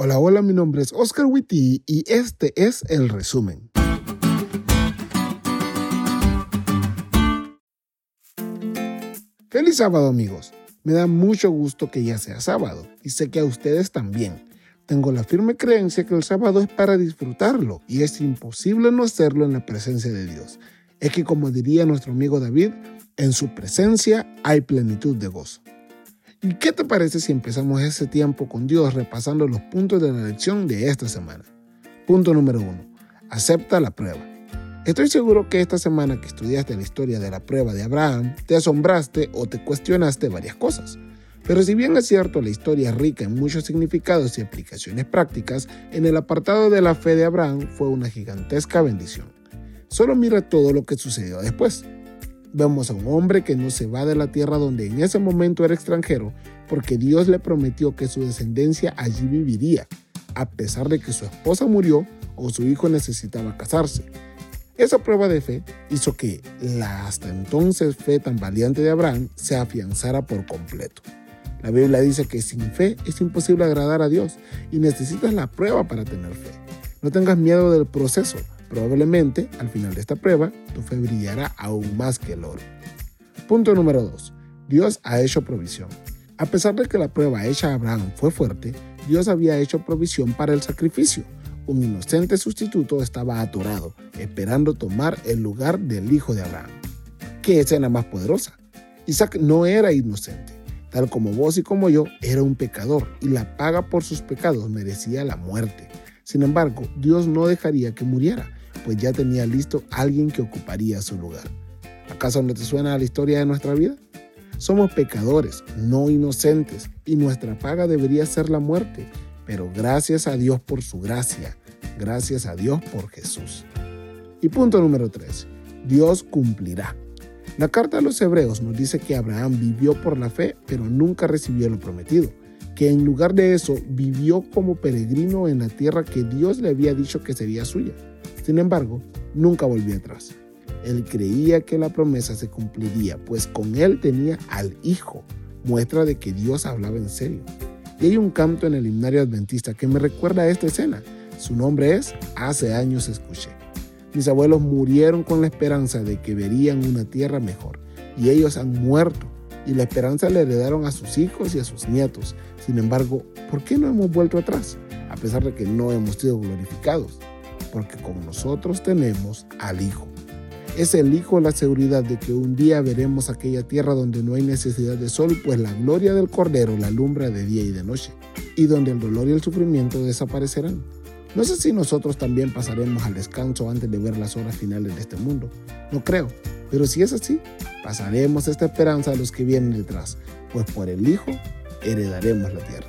Hola, hola, mi nombre es Oscar Witty y este es el resumen. Feliz sábado amigos. Me da mucho gusto que ya sea sábado y sé que a ustedes también. Tengo la firme creencia que el sábado es para disfrutarlo y es imposible no hacerlo en la presencia de Dios. Es que como diría nuestro amigo David, en su presencia hay plenitud de gozo. ¿Y qué te parece si empezamos ese tiempo con Dios repasando los puntos de la lección de esta semana? Punto número uno. Acepta la prueba. Estoy seguro que esta semana que estudiaste la historia de la prueba de Abraham, te asombraste o te cuestionaste varias cosas. Pero si bien es cierto la historia es rica en muchos significados y aplicaciones prácticas, en el apartado de la fe de Abraham fue una gigantesca bendición. Solo mira todo lo que sucedió después. Vemos a un hombre que no se va de la tierra donde en ese momento era extranjero, porque Dios le prometió que su descendencia allí viviría, a pesar de que su esposa murió o su hijo necesitaba casarse. Esa prueba de fe hizo que la hasta entonces fe tan valiente de Abraham se afianzara por completo. La Biblia dice que sin fe es imposible agradar a Dios y necesitas la prueba para tener fe. No tengas miedo del proceso, Probablemente, al final de esta prueba, tu fe brillará aún más que el oro. Punto número 2. Dios ha hecho provisión. A pesar de que la prueba hecha a Abraham fue fuerte, Dios había hecho provisión para el sacrificio. Un inocente sustituto estaba atorado, esperando tomar el lugar del hijo de Abraham. ¿Qué escena más poderosa? Isaac no era inocente. Tal como vos y como yo, era un pecador y la paga por sus pecados merecía la muerte. Sin embargo, Dios no dejaría que muriera pues ya tenía listo alguien que ocuparía su lugar. ¿Acaso no te suena la historia de nuestra vida? Somos pecadores, no inocentes, y nuestra paga debería ser la muerte, pero gracias a Dios por su gracia, gracias a Dios por Jesús. Y punto número 3. Dios cumplirá. La carta a los hebreos nos dice que Abraham vivió por la fe, pero nunca recibió lo prometido, que en lugar de eso vivió como peregrino en la tierra que Dios le había dicho que sería suya. Sin embargo, nunca volvió atrás. Él creía que la promesa se cumpliría, pues con él tenía al Hijo, muestra de que Dios hablaba en serio. Y hay un canto en el himnario adventista que me recuerda a esta escena. Su nombre es Hace años escuché. Mis abuelos murieron con la esperanza de que verían una tierra mejor, y ellos han muerto, y la esperanza le heredaron a sus hijos y a sus nietos. Sin embargo, ¿por qué no hemos vuelto atrás? A pesar de que no hemos sido glorificados porque con nosotros tenemos al Hijo. Es el Hijo la seguridad de que un día veremos aquella tierra donde no hay necesidad de sol, pues la gloria del Cordero la alumbra de día y de noche, y donde el dolor y el sufrimiento desaparecerán. No sé si nosotros también pasaremos al descanso antes de ver las horas finales de este mundo. No creo, pero si es así, pasaremos esta esperanza a los que vienen detrás, pues por el Hijo heredaremos la tierra.